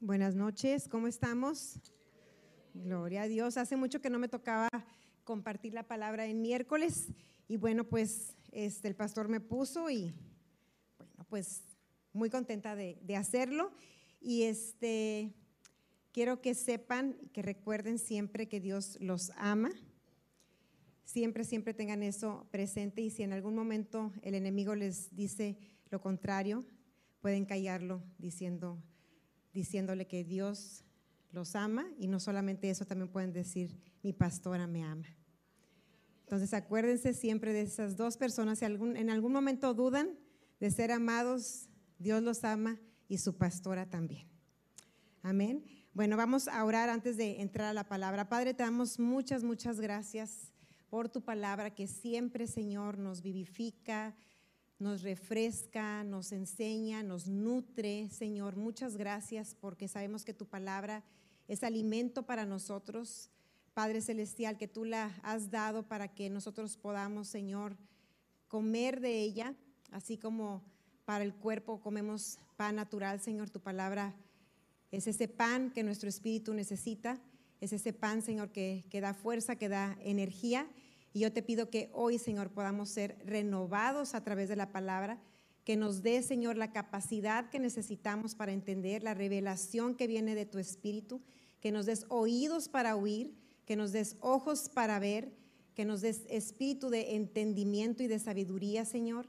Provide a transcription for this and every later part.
Buenas noches, ¿cómo estamos? Gloria a Dios. Hace mucho que no me tocaba compartir la palabra en miércoles y bueno, pues este, el pastor me puso y bueno, pues muy contenta de, de hacerlo y este quiero que sepan, que recuerden siempre que Dios los ama. Siempre, siempre tengan eso presente y si en algún momento el enemigo les dice lo contrario, pueden callarlo diciendo, diciéndole que Dios los ama y no solamente eso, también pueden decir, mi pastora me ama. Entonces acuérdense siempre de esas dos personas, si algún, en algún momento dudan de ser amados, Dios los ama y su pastora también. Amén. Bueno, vamos a orar antes de entrar a la palabra. Padre, te damos muchas, muchas gracias por tu palabra que siempre, Señor, nos vivifica, nos refresca, nos enseña, nos nutre. Señor, muchas gracias porque sabemos que tu palabra es alimento para nosotros. Padre Celestial, que tú la has dado para que nosotros podamos, Señor, comer de ella, así como para el cuerpo comemos pan natural, Señor, tu palabra es ese pan que nuestro espíritu necesita, es ese pan, Señor, que, que da fuerza, que da energía. Y yo te pido que hoy, Señor, podamos ser renovados a través de la palabra, que nos dé, Señor, la capacidad que necesitamos para entender, la revelación que viene de tu espíritu, que nos des oídos para oír, que nos des ojos para ver, que nos des espíritu de entendimiento y de sabiduría, Señor.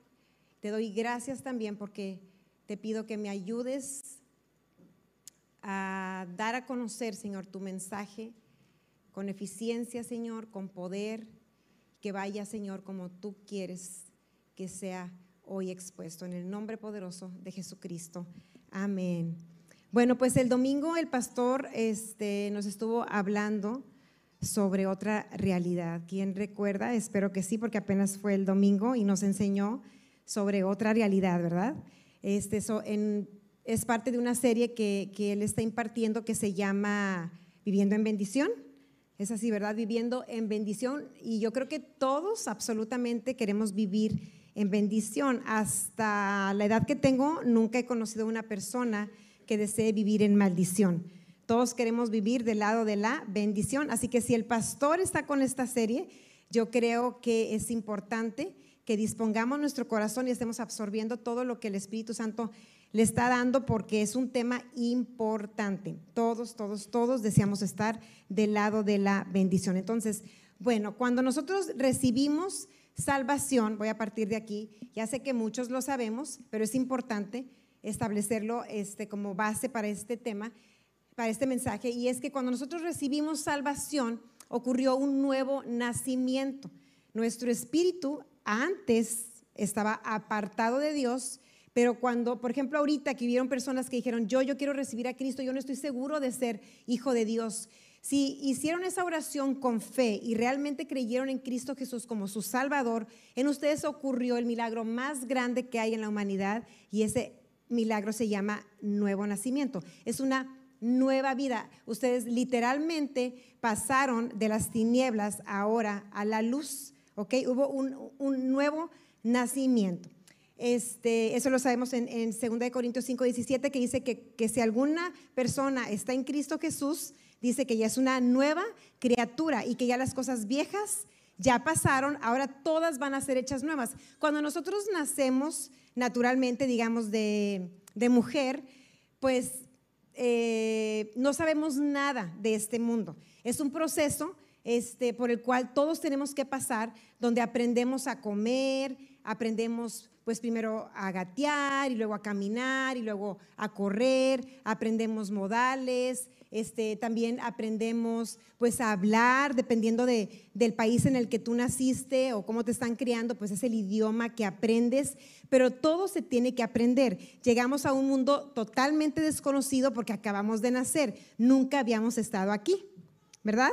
Te doy gracias también porque te pido que me ayudes a dar a conocer, Señor, tu mensaje con eficiencia, Señor, con poder que vaya, Señor, como tú quieres que sea hoy expuesto. En el nombre poderoso de Jesucristo. Amén. Bueno, pues el domingo el pastor este, nos estuvo hablando sobre otra realidad. ¿Quién recuerda? Espero que sí, porque apenas fue el domingo y nos enseñó sobre otra realidad, ¿verdad? Este, es parte de una serie que, que él está impartiendo que se llama Viviendo en Bendición. Es así, ¿verdad? Viviendo en bendición. Y yo creo que todos absolutamente queremos vivir en bendición. Hasta la edad que tengo, nunca he conocido una persona que desee vivir en maldición. Todos queremos vivir del lado de la bendición. Así que si el pastor está con esta serie, yo creo que es importante que dispongamos nuestro corazón y estemos absorbiendo todo lo que el Espíritu Santo le está dando porque es un tema importante. Todos, todos, todos deseamos estar del lado de la bendición. Entonces, bueno, cuando nosotros recibimos salvación, voy a partir de aquí, ya sé que muchos lo sabemos, pero es importante establecerlo este, como base para este tema, para este mensaje, y es que cuando nosotros recibimos salvación, ocurrió un nuevo nacimiento. Nuestro espíritu antes estaba apartado de Dios, pero cuando, por ejemplo, ahorita que vieron personas que dijeron, yo, yo quiero recibir a Cristo, yo no estoy seguro de ser hijo de Dios. Si hicieron esa oración con fe y realmente creyeron en Cristo Jesús como su Salvador, en ustedes ocurrió el milagro más grande que hay en la humanidad y ese milagro se llama nuevo nacimiento. Es una nueva vida. Ustedes literalmente pasaron de las tinieblas ahora a la luz, ¿ok? Hubo un, un nuevo nacimiento. Este, eso lo sabemos en, en 2 Corintios 5, 17, que dice que, si alguna persona está en Cristo Jesús, dice que ya es una nueva criatura y que ya las cosas viejas ya pasaron, ahora todas van a ser hechas nuevas. Cuando nosotros nacemos naturalmente, digamos, de, de mujer, pues eh, no sabemos nada de este mundo. Es un proceso este, por el cual todos tenemos que pasar, donde aprendemos a comer, aprendemos pues primero a gatear y luego a caminar y luego a correr, aprendemos modales, este, también aprendemos pues a hablar, dependiendo de, del país en el que tú naciste o cómo te están criando, pues es el idioma que aprendes, pero todo se tiene que aprender. Llegamos a un mundo totalmente desconocido porque acabamos de nacer, nunca habíamos estado aquí, ¿verdad?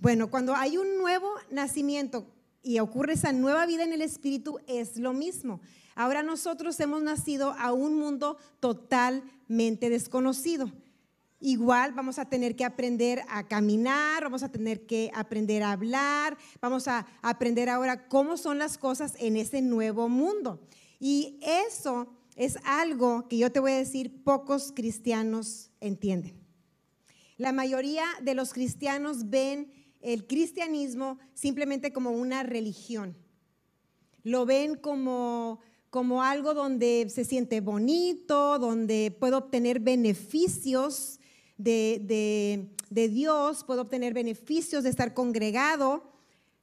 Bueno, cuando hay un nuevo nacimiento y ocurre esa nueva vida en el Espíritu, es lo mismo. Ahora nosotros hemos nacido a un mundo totalmente desconocido. Igual vamos a tener que aprender a caminar, vamos a tener que aprender a hablar, vamos a aprender ahora cómo son las cosas en ese nuevo mundo. Y eso es algo que yo te voy a decir, pocos cristianos entienden. La mayoría de los cristianos ven el cristianismo simplemente como una religión. Lo ven como, como algo donde se siente bonito, donde puedo obtener beneficios de, de Dios, puedo obtener beneficios de estar congregado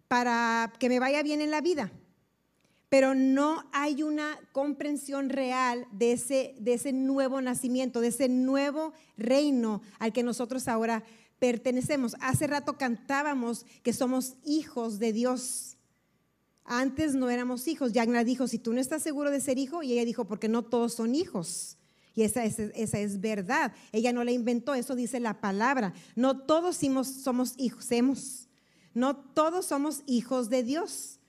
para que me vaya bien en la vida pero no hay una comprensión real de ese, de ese nuevo nacimiento, de ese nuevo reino al que nosotros ahora pertenecemos. Hace rato cantábamos que somos hijos de Dios. Antes no éramos hijos. Yagna dijo, si tú no estás seguro de ser hijo, y ella dijo, porque no todos son hijos. Y esa es, esa es verdad. Ella no la inventó, eso dice la palabra. No todos somos, somos hijos, no todos somos hijos de Dios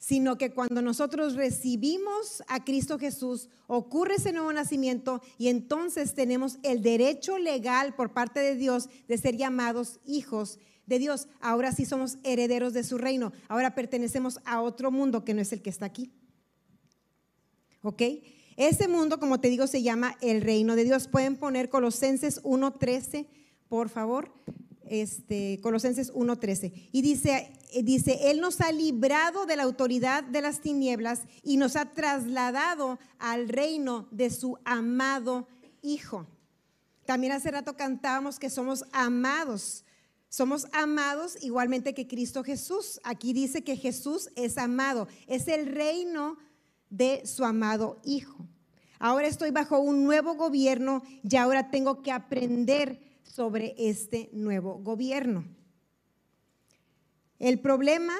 sino que cuando nosotros recibimos a Cristo Jesús, ocurre ese nuevo nacimiento y entonces tenemos el derecho legal por parte de Dios de ser llamados hijos de Dios. Ahora sí somos herederos de su reino. Ahora pertenecemos a otro mundo que no es el que está aquí. ¿Ok? Ese mundo, como te digo, se llama el reino de Dios. Pueden poner Colosenses 1.13, por favor este, Colosenses 1.13. Y dice, dice, Él nos ha librado de la autoridad de las tinieblas y nos ha trasladado al reino de su amado Hijo. También hace rato cantábamos que somos amados. Somos amados igualmente que Cristo Jesús. Aquí dice que Jesús es amado. Es el reino de su amado Hijo. Ahora estoy bajo un nuevo gobierno y ahora tengo que aprender sobre este nuevo gobierno. El problema,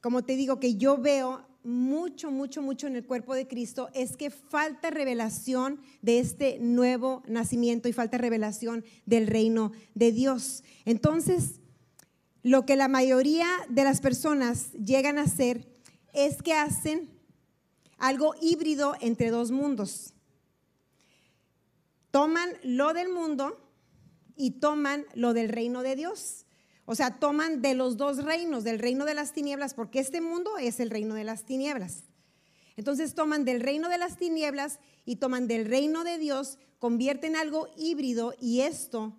como te digo, que yo veo mucho, mucho, mucho en el cuerpo de Cristo es que falta revelación de este nuevo nacimiento y falta revelación del reino de Dios. Entonces, lo que la mayoría de las personas llegan a hacer es que hacen algo híbrido entre dos mundos. Toman lo del mundo y toman lo del reino de Dios. O sea, toman de los dos reinos, del reino de las tinieblas, porque este mundo es el reino de las tinieblas. Entonces toman del reino de las tinieblas y toman del reino de Dios, convierten algo híbrido y esto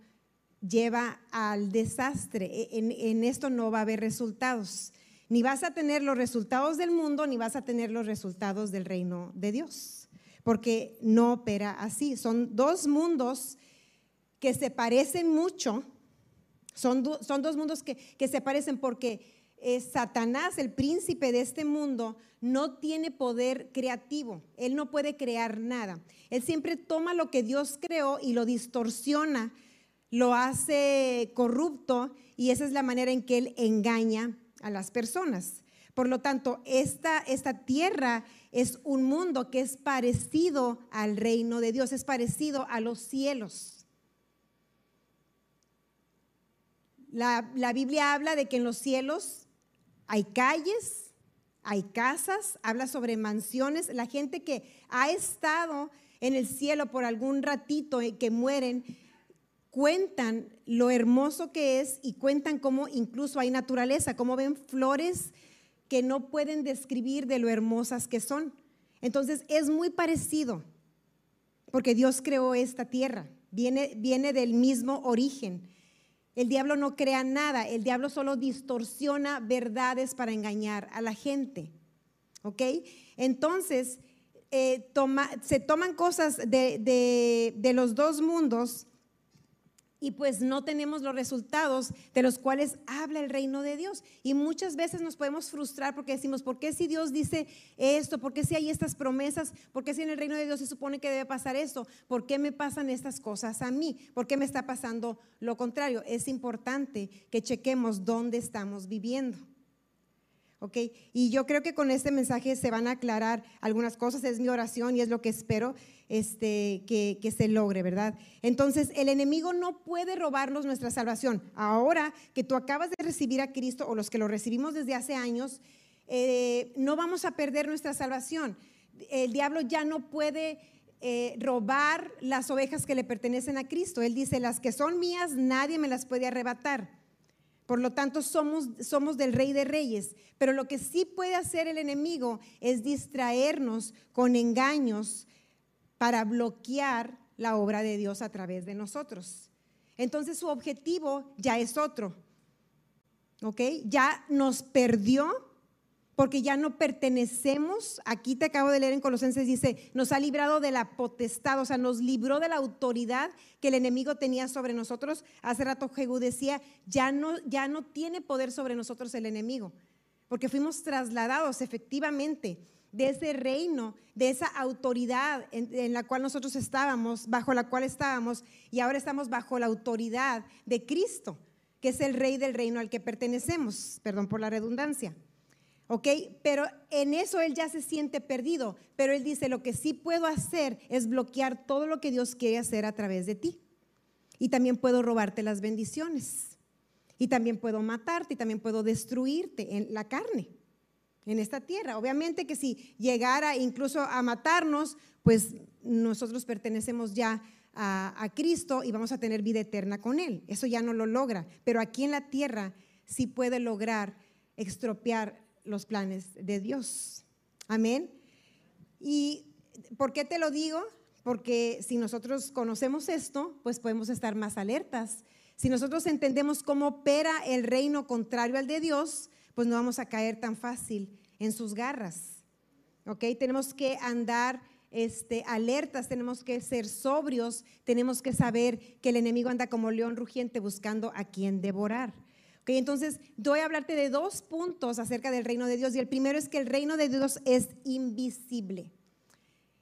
lleva al desastre. E, en, en, esto no va a haber resultados. Ni vas a tener los resultados del mundo, ni vas a tener los resultados del reino de Dios, porque no opera así. Son dos mundos que se parecen mucho, son, son dos mundos que, se parecen porque eh, Satanás, el príncipe de este mundo, no tiene poder creativo, él no puede crear nada. Él siempre toma lo que Dios creó y lo distorsiona, lo hace corrupto y esa es la manera en que él engaña a las personas. Por lo tanto, esta, esta tierra es un mundo que es parecido al reino de Dios, es parecido a los cielos. La, Biblia habla de que en los cielos hay calles, hay casas, habla sobre mansiones. La gente que ha estado en el cielo por algún ratito y que mueren, cuentan lo hermoso que es y cuentan cómo incluso hay naturaleza, cómo ven flores que no pueden describir de lo hermosas que son. Entonces es muy parecido, porque Dios creó esta tierra, viene, del mismo origen. El diablo no crea nada, el diablo solo distorsiona verdades para engañar a la gente. ¿Ok? Entonces, eh, se toman cosas de, de los dos mundos y pues no tenemos los resultados de los cuales habla el reino de Dios. Y muchas veces nos podemos frustrar porque decimos, ¿por qué si Dios dice esto? ¿Por qué si hay estas promesas? ¿Por qué si en el reino de Dios se supone que debe pasar esto? ¿Por qué me pasan estas cosas a mí? ¿Por qué me está pasando lo contrario? Es importante que chequemos dónde estamos viviendo. ¿Ok? Y yo creo que con este mensaje se van a aclarar algunas cosas, es mi oración y es lo que espero este, que, que, se logre, ¿verdad? Entonces, el enemigo no puede robarnos nuestra salvación. Ahora que tú acabas de recibir a Cristo o los que lo recibimos desde hace años, eh, no vamos a perder nuestra salvación. El diablo ya no puede... Eh, robar las ovejas que le pertenecen a Cristo. Él dice, las que son mías, nadie me las puede arrebatar. Por lo tanto, somos, somos del rey de reyes. Pero lo que sí puede hacer el enemigo es distraernos con engaños para bloquear la obra de Dios a través de nosotros. Entonces su objetivo ya es otro. ¿Ok? Ya nos perdió porque ya no pertenecemos. Aquí te acabo de leer en Colosenses, dice, nos ha librado de la potestad, o sea, nos libró de la autoridad que el enemigo tenía sobre nosotros. Hace rato Jehú decía, ya no, ya no tiene poder sobre nosotros el enemigo, porque fuimos trasladados efectivamente de ese reino, de esa autoridad en, en, la cual nosotros estábamos, bajo la cual estábamos, y ahora estamos bajo la autoridad de Cristo, que es el rey del reino al que pertenecemos, perdón por la redundancia. ¿Ok? Pero en eso él ya se siente perdido, pero él dice, lo que sí puedo hacer es bloquear todo lo que Dios quiere hacer a través de ti. Y también puedo robarte las bendiciones. Y también puedo matarte y también puedo destruirte en la carne, en esta tierra. Obviamente que si llegara incluso a matarnos, pues nosotros pertenecemos ya a, Cristo y vamos a tener vida eterna con Él. Eso ya no lo logra. Pero aquí en la tierra sí puede lograr extropiar los planes de Dios. Amén. ¿Y por qué te lo digo? Porque si nosotros conocemos esto, pues podemos estar más alertas. Si nosotros entendemos cómo opera el reino contrario al de Dios, pues no vamos a caer tan fácil en sus garras. ¿Ok? Tenemos que andar este, alertas, tenemos que ser sobrios, tenemos que saber que el enemigo anda como león rugiente buscando a quien devorar entonces, voy a hablarte de dos puntos acerca del reino de Dios. Y el primero es que el reino de Dios es invisible.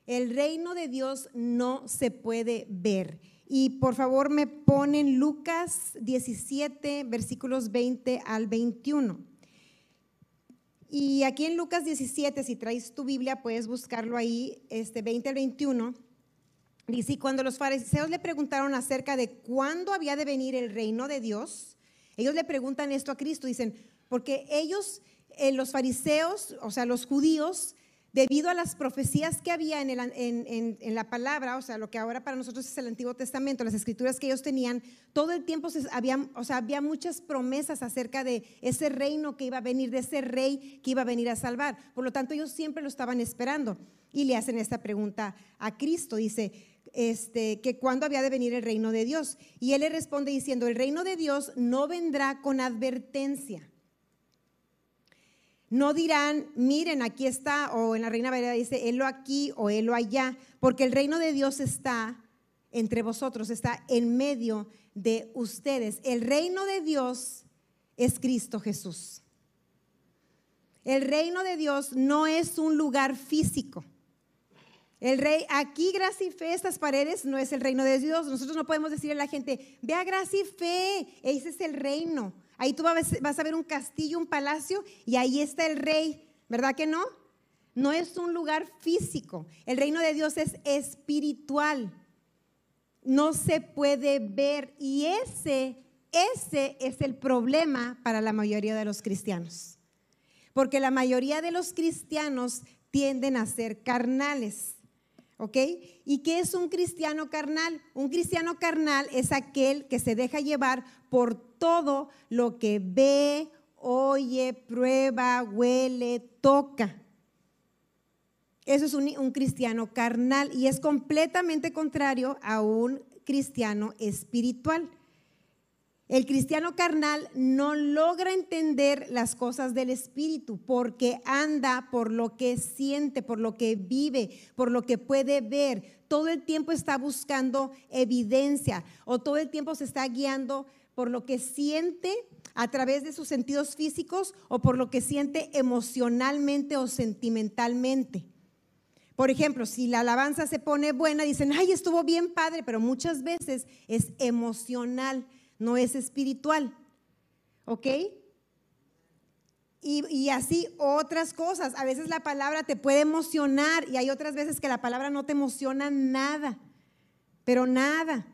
El reino de Dios no se puede ver. Y por favor me ponen Lucas 17, versículos 20 al 21. Y aquí en Lucas 17, si traes tu Biblia, puedes buscarlo ahí, este 20 al 21. Dice, cuando los fariseos le preguntaron acerca de cuándo había de venir el reino de Dios, ellos le preguntan esto a Cristo, dicen, porque ellos, eh, los fariseos, o sea, los judíos, debido a las profecías que había en, la palabra, o sea, lo que ahora para nosotros es el Antiguo Testamento, las escrituras que ellos tenían, todo el tiempo se, o sea, había muchas promesas acerca de ese reino que iba a venir, de ese rey que iba a venir a salvar. Por lo tanto, ellos siempre lo estaban esperando. Y le hacen esta pregunta a Cristo, dice, este, que cuándo había de venir el reino de Dios. Y él le responde diciendo, el reino de Dios no vendrá con advertencia. No dirán, miren, aquí está, o en la Reina Valera dice, helo aquí o helo allá, porque el reino de Dios está entre vosotros, está en medio de ustedes. El reino de Dios es Cristo Jesús. El reino de Dios no es un lugar físico. El rey, aquí gracia y fe, estas paredes no es el reino de Dios. Nosotros no podemos decirle a la gente, vea gracia y fe, ese es el reino. Ahí tú vas a ver un castillo, un palacio y ahí está el rey, ¿verdad que no? No es un lugar físico. El reino de Dios es espiritual. No se puede ver y ese, ese es el problema para la mayoría de los cristianos. Porque la mayoría de los cristianos tienden a ser carnales. ¿Ok? ¿Y qué es un cristiano carnal? Un cristiano carnal es aquel que se deja llevar por todo lo que ve, oye, prueba, huele, toca. Eso es un, un, cristiano carnal y es completamente contrario a un cristiano espiritual. El cristiano carnal no logra entender las cosas del Espíritu porque anda por lo que siente, por lo que vive, por lo que puede ver. Todo el tiempo está buscando evidencia o todo el tiempo se está guiando por lo que siente a través de sus sentidos físicos o por lo que siente emocionalmente o sentimentalmente. Por ejemplo, si la alabanza se pone buena, dicen, ay, estuvo bien padre, pero muchas veces es emocional no es espiritual. ¿Ok? Y, así otras cosas. A veces la palabra te puede emocionar y hay otras veces que la palabra no te emociona nada, pero nada.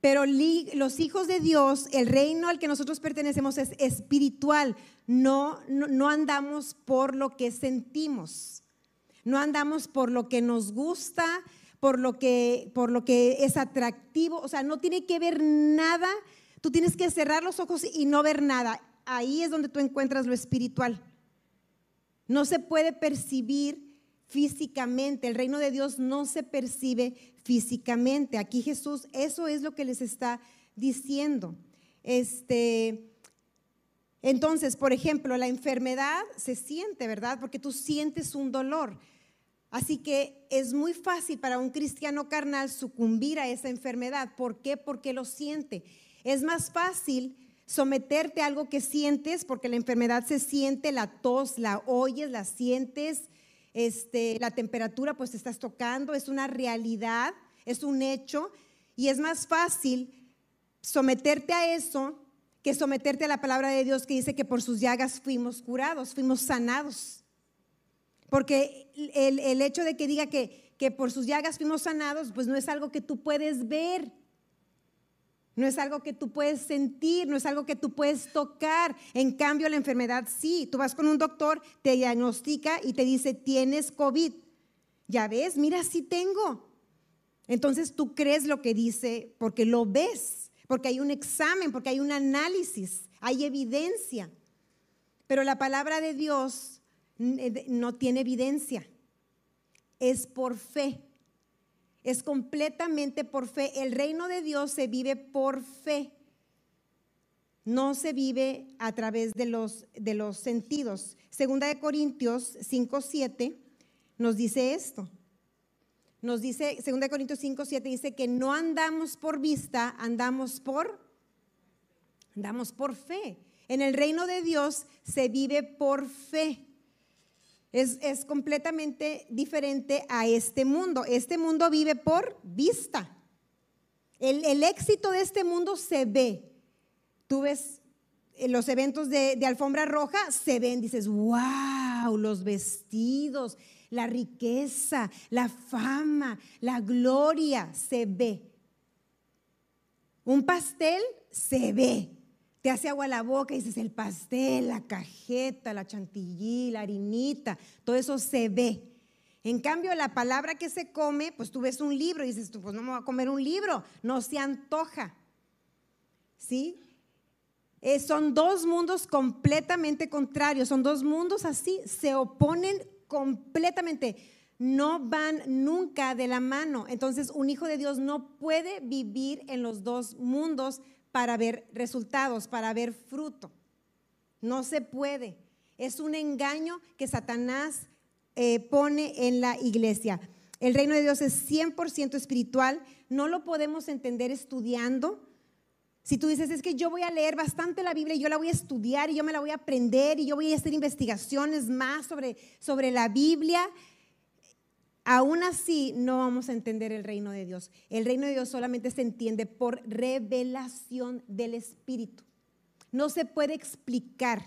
Pero los hijos de Dios, el reino al que nosotros pertenecemos es espiritual. No, no, no andamos por lo que sentimos. No andamos por lo que nos gusta, por lo que, por lo que es atractivo. O sea, no tiene que ver nada tú tienes que cerrar los ojos y no ver nada. Ahí es donde tú encuentras lo espiritual. No se puede percibir físicamente. El reino de Dios no se percibe físicamente. Aquí Jesús, eso es lo que les está diciendo. Este, entonces, por ejemplo, la enfermedad se siente, ¿verdad? Porque tú sientes un dolor. Así que es muy fácil para un cristiano carnal sucumbir a esa enfermedad. ¿Por qué? Porque lo siente. Es más fácil someterte a algo que sientes, porque la enfermedad se siente, la tos, la oyes, la sientes, este, la temperatura pues te estás tocando, es una realidad, es un hecho, y es más fácil someterte a eso que someterte a la palabra de Dios que dice que por sus llagas fuimos curados, fuimos sanados. Porque el, hecho de que diga que por sus llagas fuimos sanados, pues no es algo que tú puedes ver. No es algo que tú puedes sentir, no es algo que tú puedes tocar. En cambio, la enfermedad sí. Tú vas con un doctor, te diagnostica y te dice, tienes COVID. Ya ves, mira, sí tengo. Entonces tú crees lo que dice porque lo ves porque hay un examen, porque hay un análisis, hay evidencia. Pero la palabra de Dios eh, no tiene evidencia, es por fe. Es completamente por fe. El reino de Dios se vive por fe. No se vive a través de los, de los sentidos. Segunda de Corintios 5, 7 nos dice esto nos dice, 2 Corintios 5, 7, dice que no andamos por vista, andamos por, andamos por fe. En el reino de Dios se vive por fe. Es, es completamente diferente a este mundo. Este mundo vive por vista. El, el éxito de este mundo se ve. Tú ves los eventos de, de, alfombra roja, se ven, dices, wow, los vestidos, la riqueza, la fama, la gloria se ve. Un pastel se ve. Te hace agua la boca y dices el pastel, la cajeta, la chantilly, la harinita, todo eso se ve. En cambio, la palabra que se come, pues tú ves un libro y dices, tú, pues no me voy a comer un libro, no se antoja. ¿Sí? Eh, son dos mundos completamente contrarios, son dos mundos así, se oponen completamente, no van nunca de la mano. Entonces, un hijo de Dios no puede vivir en los dos mundos para ver resultados, para ver fruto. No se puede. Es un engaño que Satanás eh, pone en la iglesia. El reino de Dios es 100% espiritual. No lo podemos entender estudiando si tú dices, es que yo voy a leer bastante la Biblia y yo la voy a estudiar y yo me la voy a aprender y yo voy a hacer investigaciones más sobre, sobre la Biblia, aún así no vamos a entender el reino de Dios. El reino de Dios solamente se entiende por revelación del Espíritu. No se puede explicar.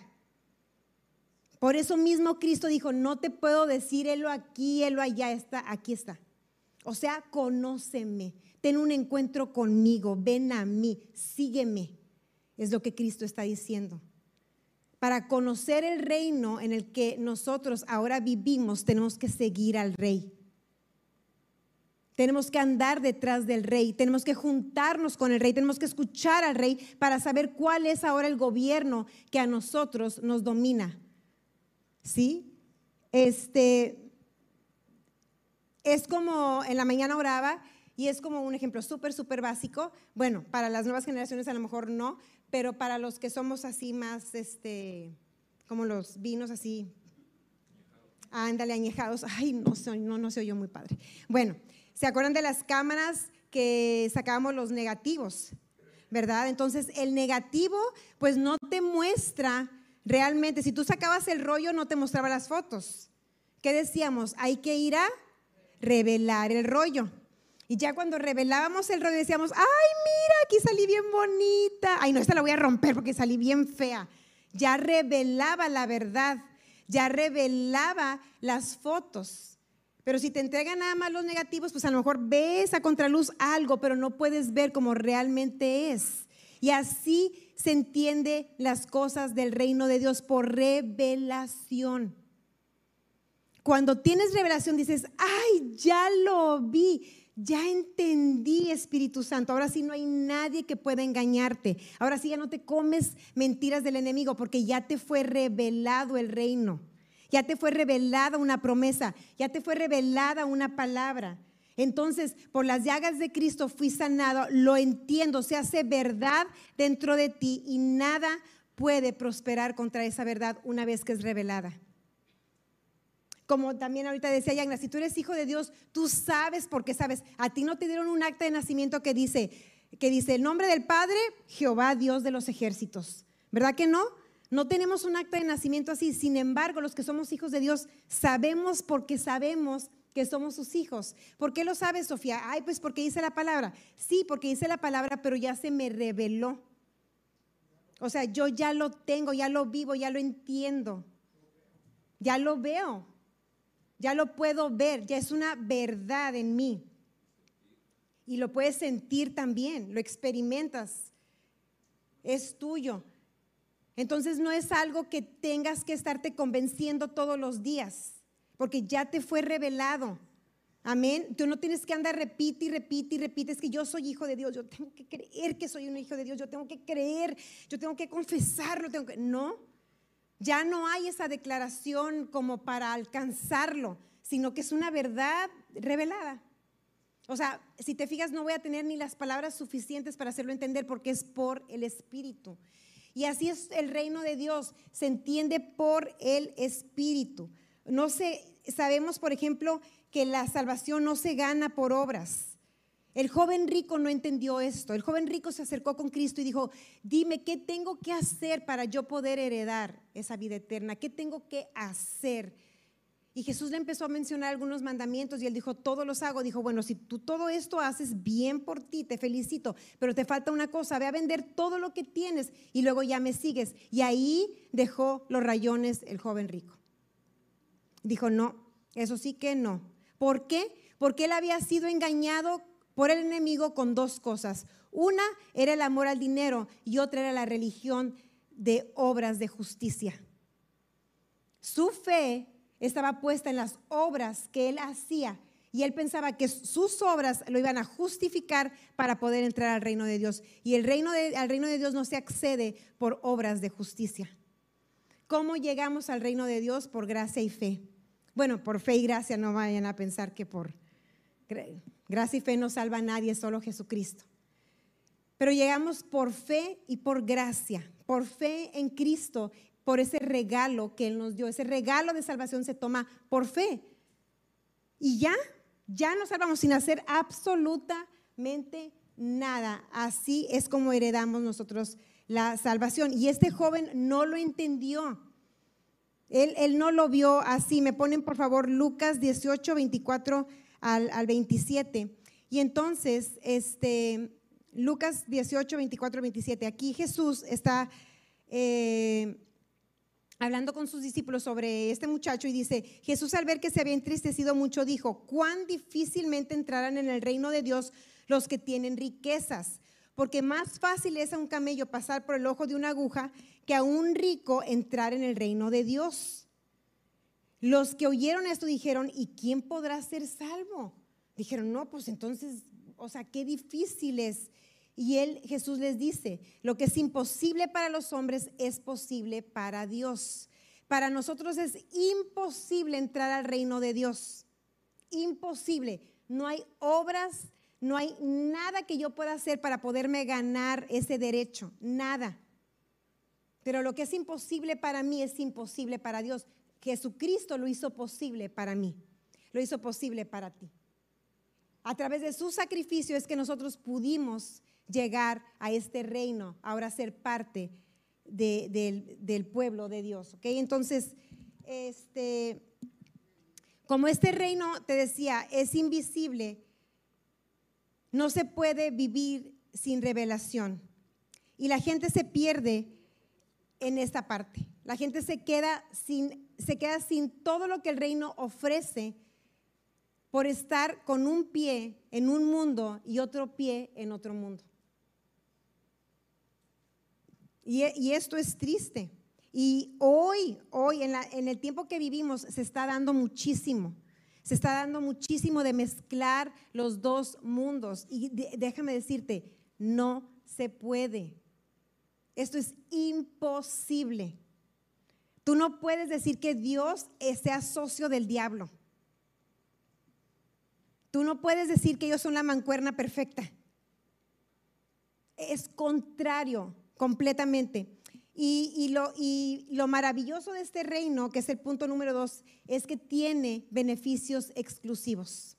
Por eso mismo Cristo dijo, no te puedo decir, helo aquí, helo allá, está, aquí está. O sea, conóceme ten un encuentro conmigo, ven a mí, sígueme. Es lo que Cristo está diciendo. Para conocer el reino en el que nosotros ahora vivimos, tenemos que seguir al rey. Tenemos que andar detrás del rey, tenemos que juntarnos con el rey, tenemos que escuchar al rey para saber cuál es ahora el gobierno que a nosotros nos domina. ¿Sí? Este es como en la mañana oraba y es como un ejemplo súper, súper básico. Bueno, para las nuevas generaciones a lo mejor no, pero para los que somos así más, este, como los vinos así, ándale, añejados. Ay, no, no, no se oyó muy padre. Bueno, ¿se acuerdan de las cámaras que sacábamos los negativos? ¿Verdad? Entonces, el negativo, pues no te muestra realmente, si tú sacabas el rollo, no te mostraba las fotos. ¿Qué decíamos? Hay que ir a revelar el rollo. Y ya cuando revelábamos el rollo decíamos, ay, mira, aquí salí bien bonita. Ay, no, esta la voy a romper porque salí bien fea. Ya revelaba la verdad, ya revelaba las fotos. Pero si te entregan nada más los negativos, pues a lo mejor ves a contraluz algo, pero no puedes ver como realmente es. Y así se entiende las cosas del reino de Dios por revelación. Cuando tienes revelación dices, ay, ya lo vi ya entendí, Espíritu Santo. Ahora sí no hay nadie que pueda engañarte. Ahora sí ya no te comes mentiras del enemigo porque ya te fue revelado el reino. Ya te fue revelada una promesa. Ya te fue revelada una palabra. Entonces, por las llagas de Cristo fui sanado. Lo entiendo. Se hace verdad dentro de ti y nada puede prosperar contra esa verdad una vez que es revelada como también ahorita decía Yagna, si tú eres hijo de Dios, tú sabes porque sabes. A ti no te dieron un acta de nacimiento que dice, que dice el nombre del Padre, Jehová, Dios de los ejércitos. ¿Verdad que no? No tenemos un acta de nacimiento así. Sin embargo, los que somos hijos de Dios sabemos porque sabemos que somos sus hijos. ¿Por qué lo sabes, Sofía? Ay, pues porque dice la palabra. Sí, porque dice la palabra, pero ya se me reveló. O sea, yo ya lo tengo, ya lo vivo, ya lo entiendo. Ya lo veo ya lo puedo ver, ya es una verdad en mí. Y lo puedes sentir también, lo experimentas, es tuyo. Entonces no es algo que tengas que estarte convenciendo todos los días, porque ya te fue revelado. Amén. Tú no tienes que andar repite y repite y repite, es que yo soy hijo de Dios, yo tengo que creer que soy un hijo de Dios, yo tengo que creer, yo tengo que confesarlo, tengo que no. Ya no hay esa declaración como para alcanzarlo, sino que es una verdad revelada. O sea, si te fijas, no voy a tener ni las palabras suficientes para hacerlo entender porque es por el Espíritu. Y así es el reino de Dios, se entiende por el Espíritu. No sé, sabemos, por ejemplo, que la salvación no se gana por obras. El joven rico no entendió esto. El joven rico se acercó con Cristo y dijo, dime, ¿qué tengo que hacer para yo poder heredar esa vida eterna? ¿Qué tengo que hacer? Y Jesús le empezó a mencionar algunos mandamientos y él dijo, todos los hago. Dijo, bueno, si tú todo esto haces bien por ti, te felicito, pero te falta una cosa, ve a vender todo lo que tienes y luego ya me sigues. Y ahí dejó los rayones el joven rico. Dijo, no, eso sí que no. ¿Por qué? Porque él había sido engañado por el enemigo con dos cosas. Una era el amor al dinero y otra era la religión de obras de justicia. Su fe estaba puesta en las obras que él hacía y él pensaba que sus obras lo iban a justificar para poder entrar al reino de Dios. Y el reino al reino de Dios no se accede por obras de justicia. ¿Cómo llegamos al reino de Dios? Por gracia y fe. Bueno, por fe y gracia, no vayan a pensar que por Gracia y fe no salva a nadie, solo Jesucristo. Pero llegamos por fe y por gracia, por fe en Cristo, por ese regalo que Él nos dio. Ese regalo de salvación se toma por fe. Y ya, ya nos salvamos sin hacer absolutamente nada. Así es como heredamos nosotros la salvación. Y este joven no lo entendió. Él, él no lo vio así. Me ponen por favor Lucas 18, 24 al, 27. Y entonces, este, Lucas 18, 24, 27, aquí Jesús está eh, hablando con sus discípulos sobre este muchacho y dice, Jesús al ver que se había entristecido mucho, dijo, cuán difícilmente entrarán en el reino de Dios los que tienen riquezas, porque más fácil es a un camello pasar por el ojo de una aguja que a un rico entrar en el reino de Dios. Los que oyeron esto dijeron, ¿y quién podrá ser salvo? Dijeron, no, pues entonces, o sea, qué difícil es. Y él, Jesús les dice, lo que es imposible para los hombres es posible para Dios. Para nosotros es imposible entrar al reino de Dios. Imposible. No hay obras, no hay nada que yo pueda hacer para poderme ganar ese derecho. Nada. Pero lo que es imposible para mí es imposible para Dios. Jesucristo lo hizo posible para mí, lo hizo posible para ti. A través de su sacrificio es que nosotros pudimos llegar a este reino, ahora ser parte del, pueblo de Dios. ¿okay? Entonces, este, como este reino, te decía, es invisible, no se puede vivir sin revelación. Y la gente se pierde en esta parte. La gente se queda sin se queda sin todo lo que el reino ofrece por estar con un pie en un mundo y otro pie en otro mundo. Y, esto es triste. Y hoy, hoy, en, el tiempo que vivimos, se está dando muchísimo. se está dando muchísimo de mezclar los dos mundos. Y déjame decirte, no se puede. Esto es imposible. Tú no puedes decir que Dios sea socio del diablo. Tú no puedes decir que ellos son la mancuerna perfecta. Es contrario completamente. Y, lo, lo, maravilloso de este reino, que es el punto número dos, es que tiene beneficios exclusivos.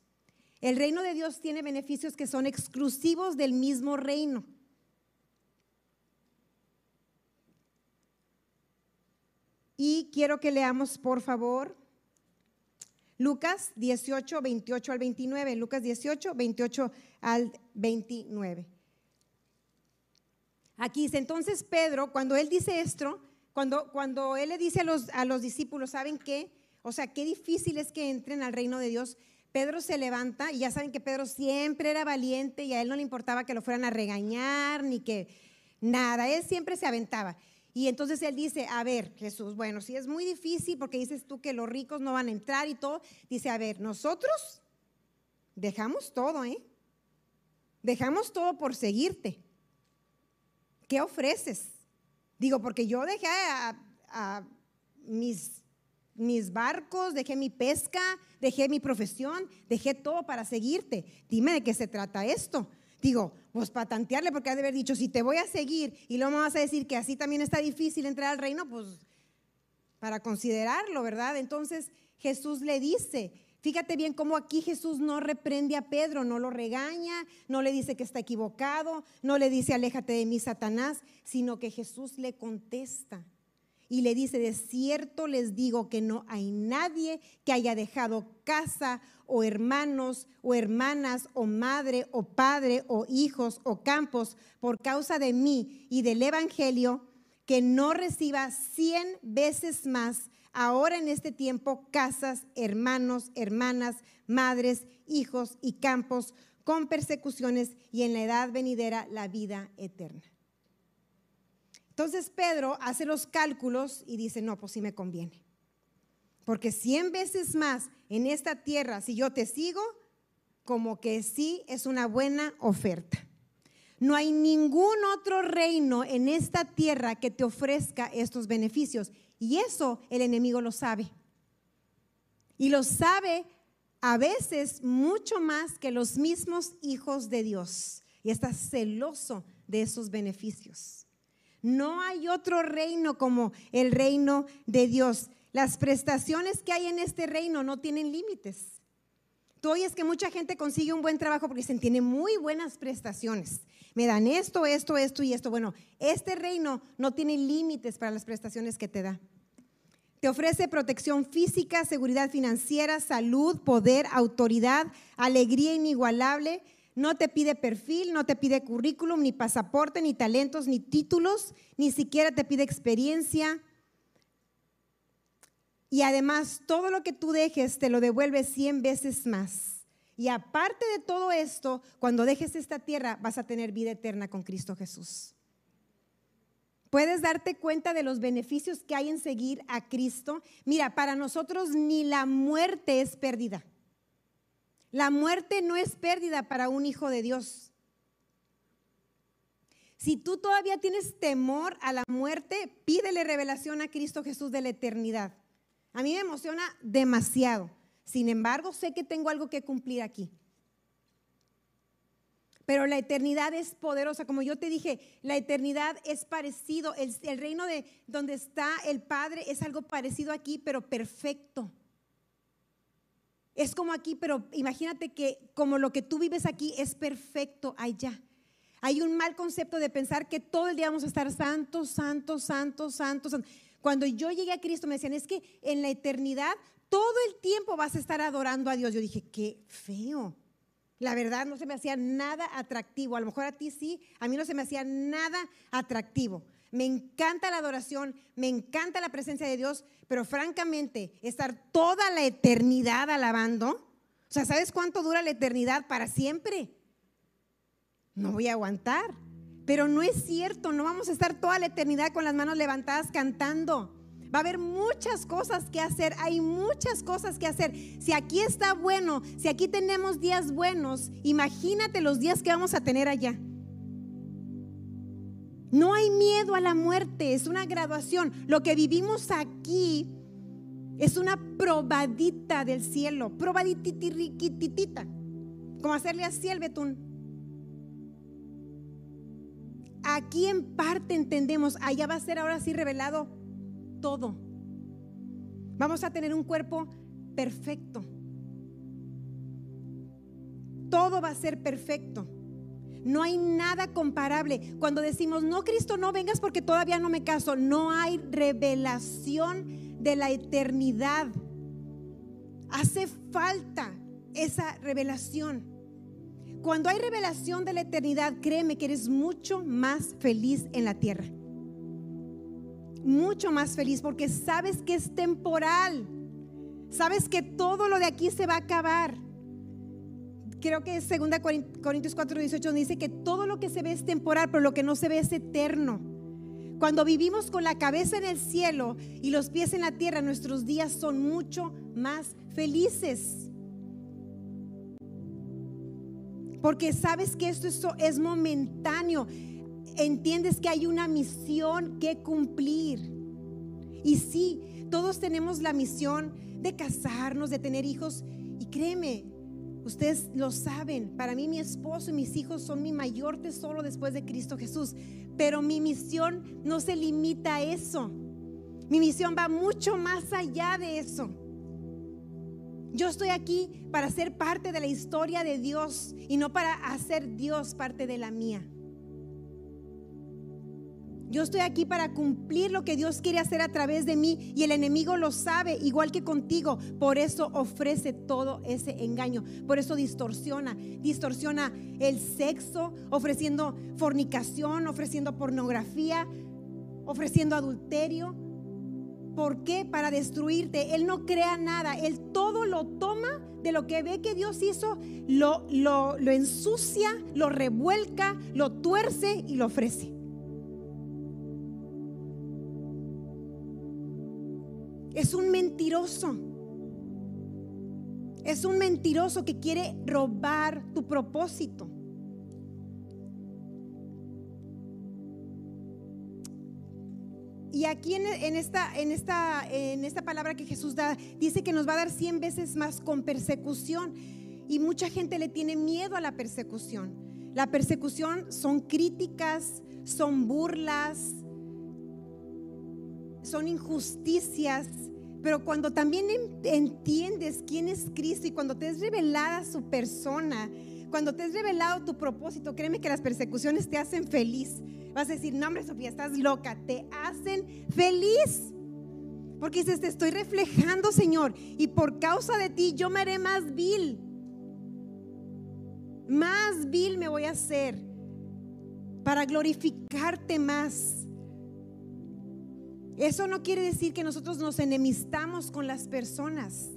El reino de Dios tiene beneficios que son exclusivos del mismo reino. Y quiero que leamos, por favor, Lucas 18, 28 al 29. Lucas 18, 28 al 29. Aquí dice, entonces Pedro, cuando él dice esto, cuando, cuando él le dice a los, a los discípulos, ¿saben qué? O sea, qué difícil es que entren al reino de Dios. Pedro se levanta y ya saben que Pedro siempre era valiente y a él no le importaba que lo fueran a regañar ni que nada, él siempre se aventaba. Y entonces él dice, a ver, Jesús, bueno, si es muy difícil porque dices tú que los ricos no van a entrar y todo, dice, a ver, nosotros dejamos todo, ¿eh? Dejamos todo por seguirte. ¿Qué ofreces? Digo, porque yo dejé a, mis, mis barcos, dejé mi pesca, dejé mi profesión, dejé todo para seguirte. Dime de qué se trata esto. Digo, pues para tantearle, porque ha de haber dicho, si te voy a seguir y luego me vas a decir que así también está difícil entrar al reino, pues para considerarlo, ¿verdad? Entonces Jesús le dice, fíjate bien cómo aquí Jesús no reprende a Pedro, no lo regaña, no le dice que está equivocado, no le dice aléjate de mí, Satanás, sino que Jesús le contesta y le dice, de cierto les digo que no hay nadie que haya dejado casa o hermanos o hermanas o madre o padre o hijos o campos por causa de mí y del Evangelio que no reciba cien veces más ahora en este tiempo casas, hermanos, hermanas, madres, hijos y campos con persecuciones y en la edad venidera la vida eterna. Entonces Pedro hace los cálculos y dice, no, pues sí me conviene. Porque cien veces más en esta tierra, si yo te sigo, como que sí es una buena oferta. No hay ningún otro reino en esta tierra que te ofrezca estos beneficios. Y eso el enemigo lo sabe. Y lo sabe a veces mucho más que los mismos hijos de Dios. Y está celoso de esos beneficios. No hay otro reino como el reino de Dios. Las prestaciones que hay en este reino no tienen límites. Tú oyes que mucha gente consigue un buen trabajo porque dicen, tiene muy buenas prestaciones. Me dan esto, esto, esto y esto. Bueno, este reino no tiene límites para las prestaciones que te da. Te ofrece protección física, seguridad financiera, salud, poder, autoridad, alegría inigualable, no te pide perfil, no te pide currículum, ni pasaporte, ni talentos, ni títulos, ni siquiera te pide experiencia. Y además, todo lo que tú dejes te lo devuelve 100 veces más. Y aparte de todo esto, cuando dejes esta tierra, vas a tener vida eterna con Cristo Jesús. Puedes darte cuenta de los beneficios que hay en seguir a Cristo. Mira, para nosotros ni la muerte es pérdida. La muerte no es pérdida para un hijo de Dios. Si tú todavía tienes temor a la muerte, pídele revelación a Cristo Jesús de la eternidad. A mí me emociona demasiado. Sin embargo, sé que tengo algo que cumplir aquí. Pero la eternidad es poderosa. Como yo te dije, la eternidad es parecido. El, reino de donde está el Padre es algo parecido aquí, pero perfecto. Es como aquí, pero imagínate que como lo que tú vives aquí es perfecto allá. Hay un mal concepto de pensar que todo el día vamos a estar santos, santos, santos, santos. Cuando yo llegué a Cristo me decían, es que en la eternidad todo el tiempo vas a estar adorando a Dios. Yo dije, qué feo. La verdad no se me hacía nada atractivo. A lo mejor a ti sí, a mí no se me hacía nada atractivo. Me encanta la adoración, me encanta la presencia de Dios, pero francamente, estar toda la eternidad alabando, o sea, ¿sabes cuánto dura la eternidad para siempre? No voy a aguantar. Pero no es cierto, no vamos a estar toda la eternidad con las manos levantadas cantando. Va a haber muchas cosas que hacer, hay muchas cosas que hacer. Si aquí está bueno, si aquí tenemos días buenos, imagínate los días que vamos a tener allá. No hay miedo a la muerte, es una graduación. Lo que vivimos aquí es una probadita del cielo, probadititita, como hacerle así al betún. Aquí en parte entendemos, allá va a ser ahora sí revelado todo. Vamos a tener un cuerpo perfecto. Todo va a ser perfecto. No hay nada comparable. Cuando decimos, no, Cristo, no vengas porque todavía no me caso, no hay revelación de la eternidad. Hace falta esa revelación. Cuando hay revelación de la eternidad, créeme que eres mucho más feliz en la tierra mucho más feliz porque sabes que es temporal. Sabes que todo lo de aquí se va a acabar. Creo que 2 Corintios 4, 18 dice que todo lo que se ve es temporal, pero lo que no se ve es eterno. Cuando vivimos con la cabeza en el cielo y los pies en la tierra, nuestros días son mucho más felices. Porque sabes que esto es momentáneo entiendes que hay una misión que cumplir. Y sí, todos tenemos la misión de casarnos, de tener hijos. Y créeme, ustedes lo saben, para mí mi esposo y mis hijos son mi mayor tesoro después de Cristo Jesús. Pero mi misión no se limita a eso. Mi misión va mucho más allá de eso. Yo estoy aquí para ser parte de la historia de Dios y no para hacer Dios parte de la mía. Yo estoy aquí para cumplir lo que Dios quiere hacer a través de mí y el enemigo lo sabe, igual que contigo. Por eso ofrece todo ese engaño. Por eso distorsiona. Distorsiona el sexo, ofreciendo fornicación, ofreciendo pornografía, ofreciendo adulterio. ¿Por qué? Para destruirte. Él no crea nada. Él todo lo toma de lo que ve que Dios hizo, lo, lo, lo ensucia, lo revuelca, lo tuerce y lo ofrece. Es un mentiroso. Es un mentiroso que quiere robar tu propósito. Y aquí en, esta, en, esta, en esta palabra que Jesús da, dice que nos va a dar 100 veces más con persecución. Y mucha gente le tiene miedo a la persecución. La persecución son críticas, son burlas, son injusticias, pero cuando también entiendes quién es Cristo y cuando te es revelada su persona, cuando te es revelado tu propósito, créeme que las persecuciones te hacen feliz. Vas a decir, no hombre Sofía, estás loca, te hacen feliz. Porque dices, te estoy reflejando, Señor, y por causa de ti yo me haré más vil. Más vil me voy a hacer para glorificarte más. Eso no quiere decir que nosotros nos enemistamos con las personas.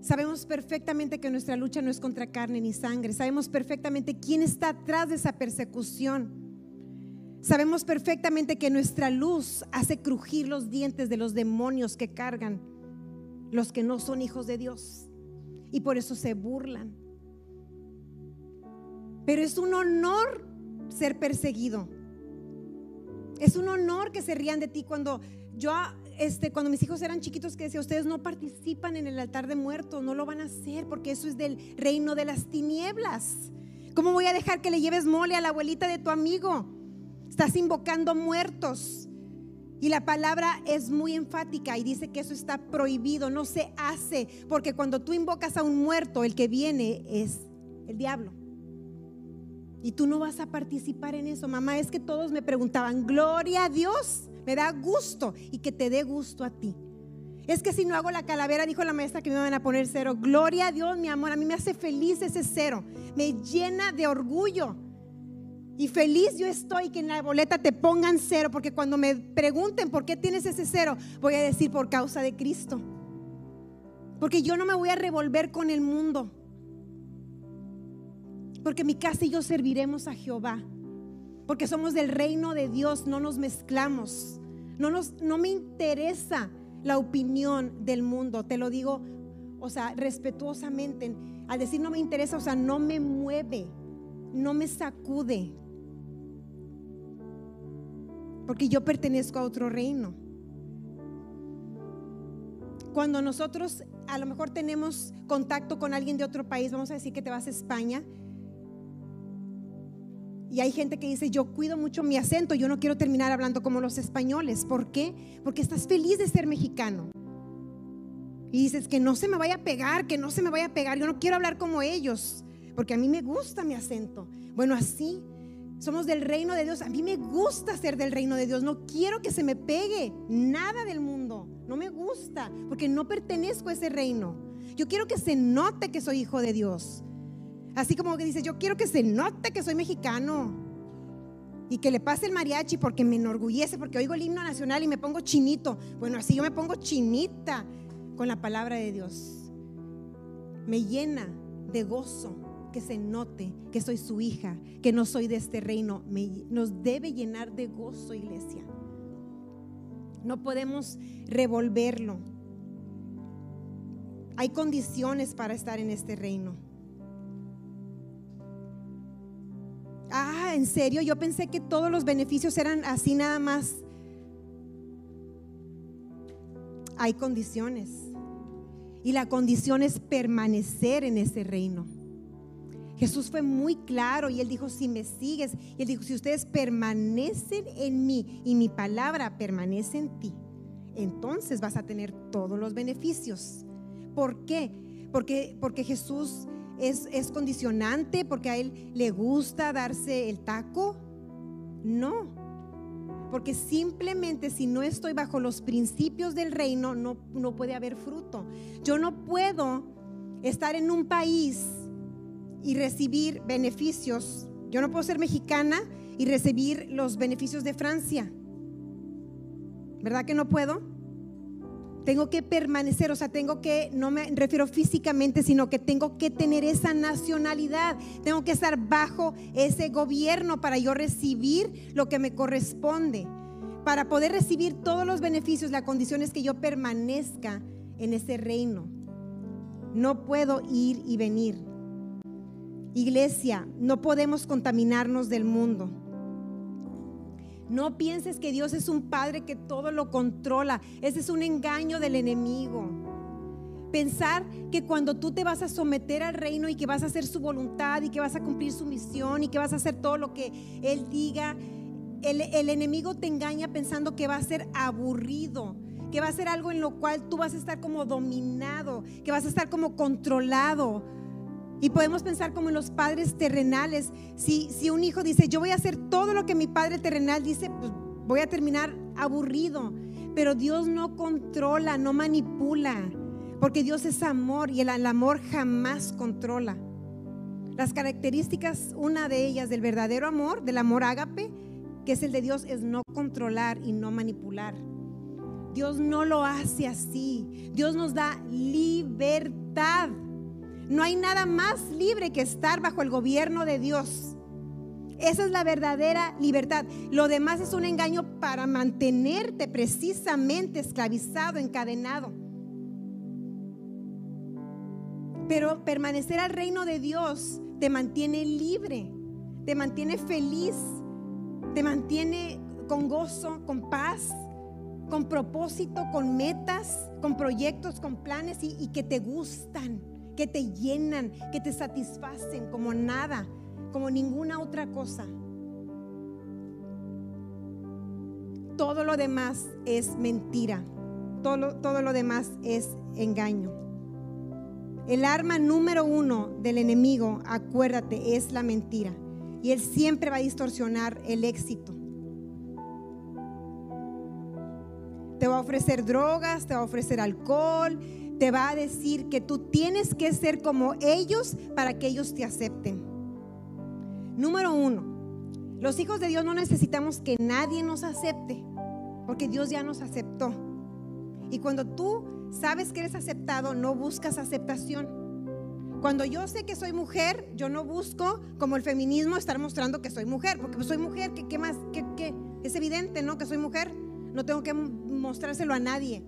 Sabemos perfectamente que nuestra lucha no es contra carne ni sangre. Sabemos perfectamente quién está atrás de esa persecución. Sabemos perfectamente que nuestra luz hace crujir los dientes de los demonios que cargan los que no son hijos de Dios. Y por eso se burlan. Pero es un honor ser perseguido. Es un honor que se rían de ti cuando yo, este, cuando mis hijos eran chiquitos, que decía, ustedes no participan en el altar de muertos, no lo van a hacer porque eso es del reino de las tinieblas. ¿Cómo voy a dejar que le lleves mole a la abuelita de tu amigo? Estás invocando muertos. Y la palabra es muy enfática y dice que eso está prohibido, no se hace, porque cuando tú invocas a un muerto, el que viene es el diablo. Y tú no vas a participar en eso, mamá. Es que todos me preguntaban, gloria a Dios, me da gusto y que te dé gusto a ti. Es que si no hago la calavera, dijo la maestra que me van a poner cero. Gloria a Dios, mi amor, a mí me hace feliz ese cero. Me llena de orgullo. Y feliz yo estoy que en la boleta te pongan cero, porque cuando me pregunten por qué tienes ese cero, voy a decir por causa de Cristo. Porque yo no me voy a revolver con el mundo. Porque mi casa y yo serviremos a Jehová. Porque somos del reino de Dios, no nos mezclamos. No, nos, no me interesa la opinión del mundo, te lo digo, o sea, respetuosamente. Al decir no me interesa, o sea, no me mueve, no me sacude. Porque yo pertenezco a otro reino. Cuando nosotros a lo mejor tenemos contacto con alguien de otro país, vamos a decir que te vas a España, y hay gente que dice, yo cuido mucho mi acento, yo no quiero terminar hablando como los españoles. ¿Por qué? Porque estás feliz de ser mexicano. Y dices, que no se me vaya a pegar, que no se me vaya a pegar, yo no quiero hablar como ellos, porque a mí me gusta mi acento. Bueno, así somos del reino de Dios. A mí me gusta ser del reino de Dios. No quiero que se me pegue nada del mundo. No me gusta, porque no pertenezco a ese reino. Yo quiero que se note que soy hijo de Dios. Así como que dice, yo quiero que se note que soy mexicano. Y que le pase el mariachi porque me enorgullece, porque oigo el himno nacional y me pongo chinito. Bueno, así yo me pongo chinita con la palabra de Dios. Me llena de gozo que se note que soy su hija, que no soy de este reino. nos debe llenar de gozo, iglesia. No podemos revolverlo. Hay condiciones para estar en este reino. ¿En serio? Yo pensé que todos los beneficios eran así nada más. Hay condiciones. Y la condición es permanecer en ese reino. Jesús fue muy claro y él dijo, si me sigues, y él dijo, si ustedes permanecen en mí y mi palabra permanece en ti, entonces vas a tener todos los beneficios. ¿Por qué? Porque, porque Jesús es, condicionante porque a él le gusta darse el taco. No, porque simplemente si no estoy bajo los principios del reino, no, no puede haber fruto. Yo no puedo estar en un país y recibir beneficios. Yo no puedo ser mexicana y recibir los beneficios de Francia. ¿Verdad que no puedo? Tengo que permanecer, o sea, tengo que, no me refiero físicamente, sino que tengo que tener esa nacionalidad. Tengo que estar bajo ese gobierno para yo recibir lo que me corresponde. Para poder recibir todos los beneficios, la condición es que yo permanezca en ese reino. No puedo ir y venir. Iglesia, no podemos contaminarnos del mundo. No pienses que Dios es un Padre que todo lo controla. Ese es un engaño del enemigo. Pensar que cuando tú te vas a someter al reino y que vas a hacer su voluntad y que vas a cumplir su misión y que vas a hacer todo lo que Él diga, el, enemigo te engaña pensando que va a ser aburrido, que va a ser algo en lo cual tú vas a estar como dominado, que vas a estar como controlado y podemos pensar como en los padres terrenales. Si, si un hijo dice, yo voy a hacer todo lo que mi padre terrenal dice, pues voy a terminar aburrido. Pero Dios no controla, no manipula, porque Dios es amor y el, el amor jamás controla. Las características, una de ellas del verdadero amor, del amor ágape, que es el de Dios, es no controlar y no manipular. Dios no lo hace así. Dios nos da libertad. No hay nada más libre que estar bajo el gobierno de Dios. Esa es la verdadera libertad. Lo demás es un engaño para mantenerte precisamente esclavizado, encadenado. Pero permanecer al reino de Dios te mantiene libre, te mantiene feliz, te mantiene con gozo, con paz, con propósito, con metas, con proyectos, con planes y, y que te gustan que te llenan, que te satisfacen como nada, como ninguna otra cosa. Todo lo demás es mentira, todo, todo lo demás es engaño. El arma número uno del enemigo, acuérdate, es la mentira. Y él siempre va a distorsionar el éxito. Te va a ofrecer drogas, te va a ofrecer alcohol, te va a decir que tú tienes que ser como ellos para que ellos te acepten. Número uno, los hijos de Dios no necesitamos que nadie nos acepte, porque Dios ya nos aceptó. Y cuando tú sabes que eres aceptado, no buscas aceptación. Cuando yo sé que soy mujer, yo no busco, como el feminismo, estar mostrando que soy mujer, porque soy mujer, ¿qué, más? ¿Qué, qué? Es evidente, ¿no? Que soy mujer. no tengo que mostrárselo a nadie.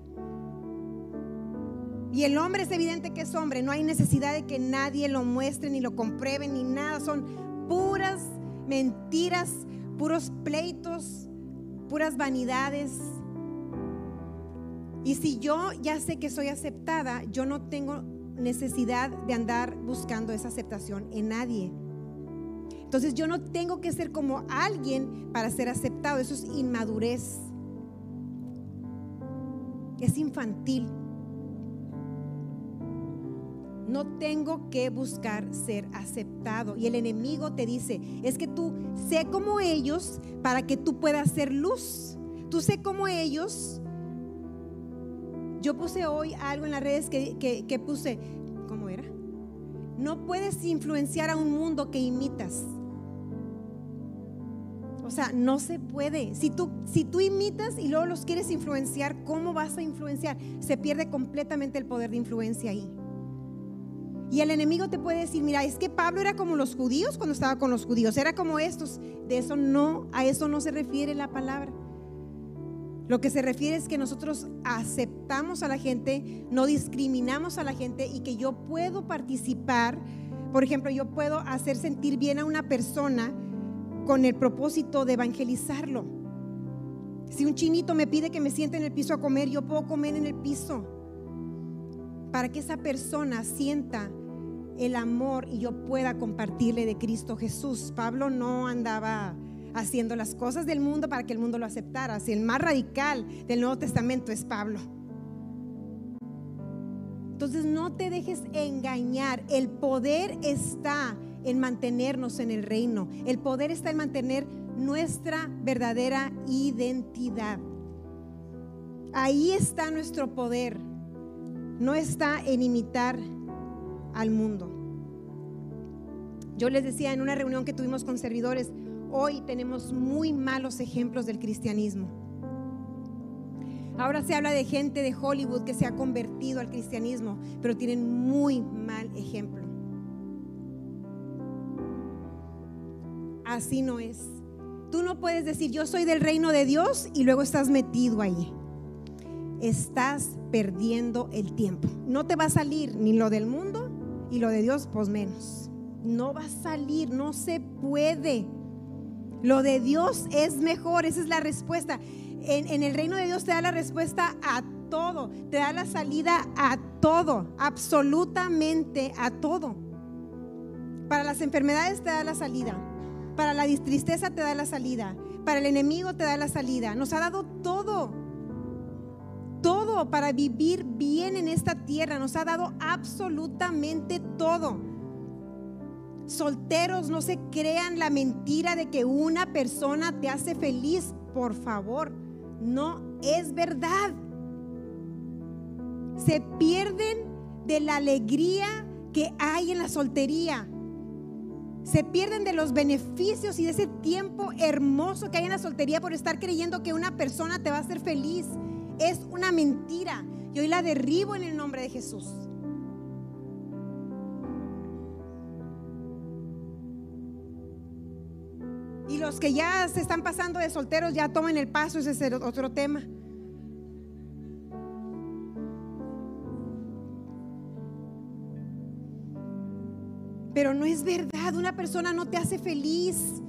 Y el hombre es evidente que es hombre, no hay necesidad de que nadie lo muestre ni lo compruebe ni nada, son puras mentiras, puros pleitos, puras vanidades. Y si yo ya sé que soy aceptada, yo no tengo necesidad de andar buscando esa aceptación en nadie. Entonces yo no tengo que ser como alguien para ser aceptado. Eso es inmadurez. Es infantil. No tengo que buscar ser aceptado. Y el enemigo te dice, es que tú sé como ellos para que tú puedas ser luz. Tú sé como ellos. Yo puse hoy algo en las redes que, que puse, ¿cómo era? No puedes influenciar a un mundo que imitas. O sea, no se puede. Si tú, si tú imitas y luego los quieres influenciar, ¿cómo vas a influenciar? Se pierde completamente el poder de influencia ahí. Y el enemigo te puede decir, mira, es que Pablo era como los judíos cuando estaba con los judíos, era como estos. De eso no, a eso no se refiere la palabra. Lo que se refiere es que nosotros aceptamos a la gente, no discriminamos a la gente y que yo puedo participar. Por ejemplo, yo puedo hacer sentir bien a una persona con el propósito de evangelizarlo. Si un chinito me pide que me siente en el piso a comer, yo puedo comer en el piso. Para que esa persona sienta el amor y yo pueda compartirle de Cristo Jesús. Pablo no andaba haciendo las cosas del mundo para que el mundo lo aceptara. Si el más radical del Nuevo Testamento es Pablo. Entonces no te dejes engañar. El poder está en mantenernos en el reino. El poder está en mantener nuestra verdadera identidad. Ahí está nuestro poder. No está en imitar al mundo. Yo les decía en una reunión que tuvimos con servidores, hoy tenemos muy malos ejemplos del cristianismo. Ahora se habla de gente de Hollywood que se ha convertido al cristianismo, pero tienen muy mal ejemplo. Así no es. Tú no puedes decir yo soy del reino de Dios y luego estás metido ahí. Estás perdiendo el tiempo. No te va a salir ni lo del mundo y lo de Dios, pues menos. No va a salir, no se puede. Lo de Dios es mejor, esa es la respuesta. En, el reino de Dios te da la respuesta a todo, te da la salida a todo, absolutamente a todo. Para las enfermedades te da la salida, para la tristeza te da la salida, para el enemigo te da la salida. Nos ha dado todo, para vivir bien en esta tierra, nos ha dado absolutamente todo. Solteros, no se crean la mentira de que una persona te hace feliz, por favor. No es verdad. Se pierden de la alegría que hay en la soltería. Se pierden de los beneficios y de ese tiempo hermoso que hay en la soltería por estar creyendo que una persona te va a hacer feliz es una mentira. Y hoy la derribo en el nombre de Jesús. Y los que ya se están pasando de solteros ya tomen el paso, ese es otro tema. Pero no es verdad, una persona no te hace feliz.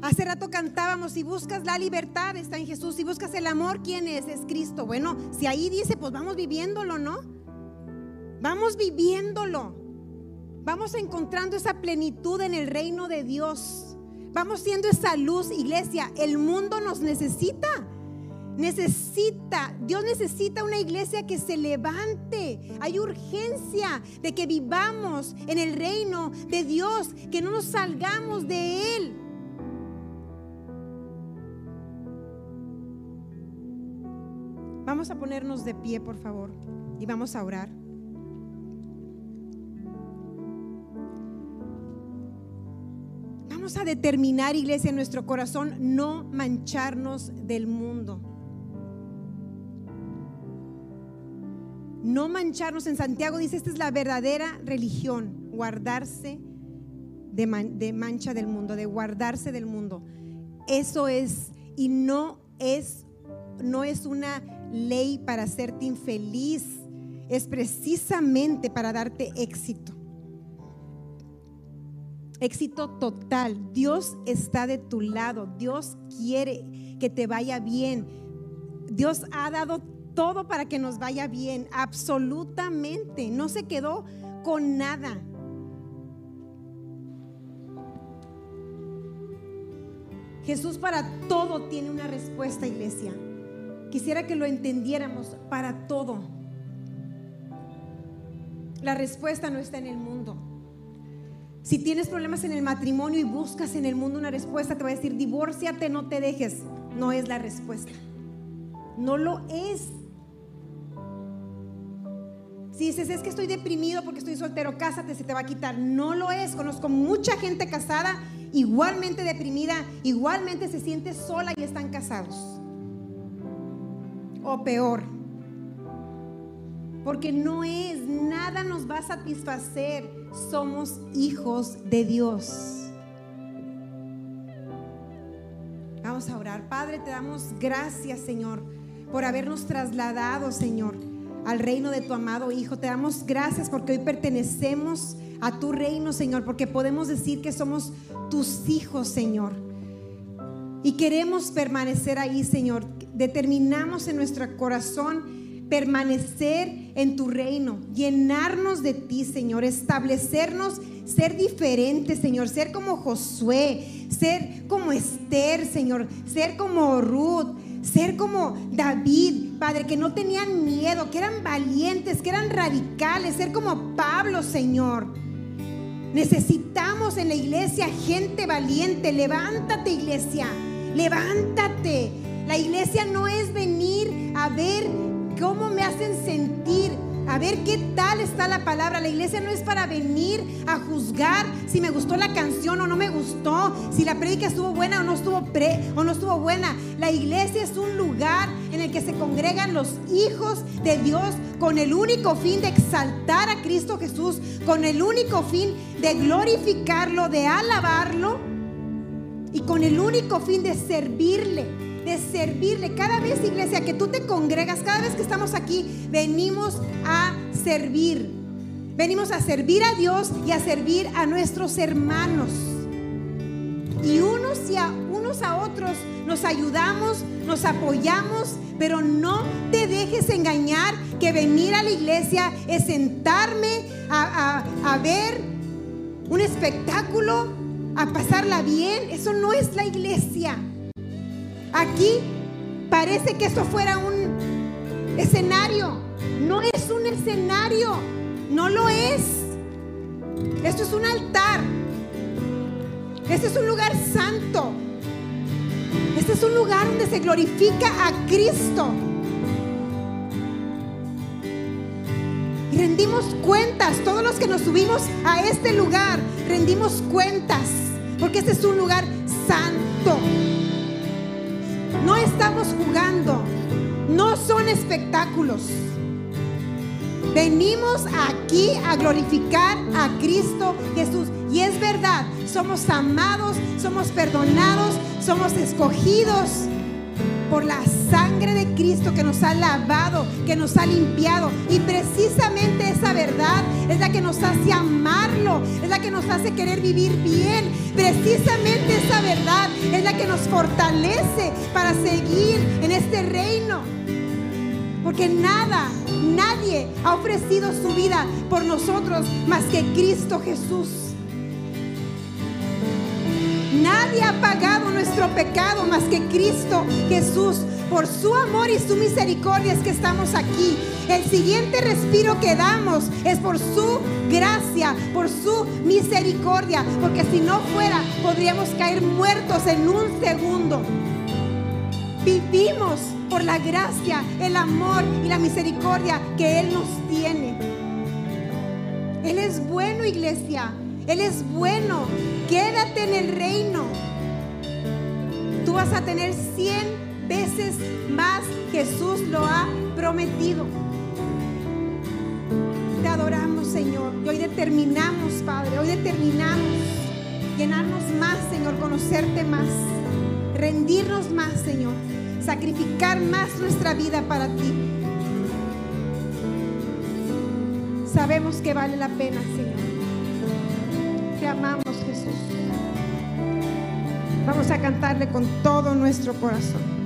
Hace rato cantábamos, si buscas la libertad está en Jesús, si buscas el amor, ¿quién es? Es Cristo. Bueno, si ahí dice, pues vamos viviéndolo, ¿no? Vamos viviéndolo. Vamos encontrando esa plenitud en el reino de Dios. Vamos siendo esa luz, iglesia. El mundo nos necesita. Necesita, Dios necesita una iglesia que se levante. Hay urgencia de que vivamos en el reino de Dios, que no nos salgamos de Él. Vamos a ponernos de pie, por favor, y vamos a orar. Vamos a determinar, iglesia, en nuestro corazón no mancharnos del mundo. No mancharnos. En Santiago dice, esta es la verdadera religión, guardarse de, de mancha del mundo, de guardarse del mundo. Eso es, y no es no es una ley para hacerte infeliz, es precisamente para darte éxito. Éxito total. Dios está de tu lado. Dios quiere que te vaya bien. Dios ha dado todo para que nos vaya bien. Absolutamente. No se quedó con nada. Jesús para todo tiene una respuesta, iglesia. Quisiera que lo entendiéramos para todo. La respuesta no está en el mundo. Si tienes problemas en el matrimonio y buscas en el mundo una respuesta, te va a decir, divórciate, no te dejes. No es la respuesta. No lo es. Si dices, es que estoy deprimido porque estoy soltero, cásate, se te va a quitar. No lo es. Conozco mucha gente casada igualmente deprimida, igualmente se siente sola y están casados. O peor. Porque no es, nada nos va a satisfacer. Somos hijos de Dios. Vamos a orar. Padre, te damos gracias, Señor, por habernos trasladado, Señor, al reino de tu amado Hijo. Te damos gracias porque hoy pertenecemos a tu reino, Señor, porque podemos decir que somos tus hijos, Señor. Y queremos permanecer ahí, Señor. Determinamos en nuestro corazón permanecer en tu reino, llenarnos de ti, Señor, establecernos, ser diferentes, Señor, ser como Josué, ser como Esther, Señor, ser como Ruth, ser como David, Padre, que no tenían miedo, que eran valientes, que eran radicales, ser como Pablo, Señor. Necesitamos en la iglesia gente valiente. Levántate, iglesia. Levántate. La iglesia no es venir a ver cómo me hacen sentir a ver qué tal está la palabra. La iglesia no es para venir a juzgar si me gustó la canción o no me gustó, si la prédica estuvo buena o no estuvo pre o no estuvo buena. La iglesia es un lugar en el que se congregan los hijos de Dios con el único fin de exaltar a Cristo Jesús, con el único fin de glorificarlo, de alabarlo y con el único fin de servirle de servirle. Cada vez, iglesia, que tú te congregas, cada vez que estamos aquí, venimos a servir. Venimos a servir a Dios y a servir a nuestros hermanos. Y unos, y a, unos a otros nos ayudamos, nos apoyamos, pero no te dejes engañar que venir a la iglesia es sentarme a, a ver un espectáculo, a pasarla bien. Eso no es la iglesia. Aquí parece que esto fuera un escenario. No es un escenario. No lo es. Esto es un altar. Este es un lugar santo. Este es un lugar donde se glorifica a Cristo. Y rendimos cuentas, todos los que nos subimos a este lugar, rendimos cuentas, porque este es un lugar santo. No estamos jugando. No son espectáculos. Venimos aquí a glorificar a Cristo Jesús. Y es verdad, somos amados, somos perdonados, somos escogidos por la sangre de Cristo que nos ha lavado, que nos ha limpiado. Y precisamente esa verdad es la que nos hace amarlo, es la que nos hace querer vivir bien. Precisamente esa verdad es la que nos fortalece para seguir en este reino. Porque nada, nadie ha ofrecido su vida por nosotros más que Cristo Jesús. Nadie ha pagado nuestro pecado más que Cristo Jesús. Por su amor y su misericordia es que estamos aquí. El siguiente respiro que damos es por su gracia, por su misericordia. Porque si no fuera, podríamos caer muertos en un segundo. Vivimos por la gracia, el amor y la misericordia que Él nos tiene. Él es bueno, iglesia. Él es bueno. Quédate en el reino. Tú vas a tener cien veces más. Jesús lo ha prometido. Te adoramos, Señor. Y hoy determinamos, Padre. Hoy determinamos llenarnos más, Señor. Conocerte más. Rendirnos más, Señor sacrificar más nuestra vida para ti. Sabemos que vale la pena, Señor. Amamos, Jesús. Vamos a cantarle con todo nuestro corazón.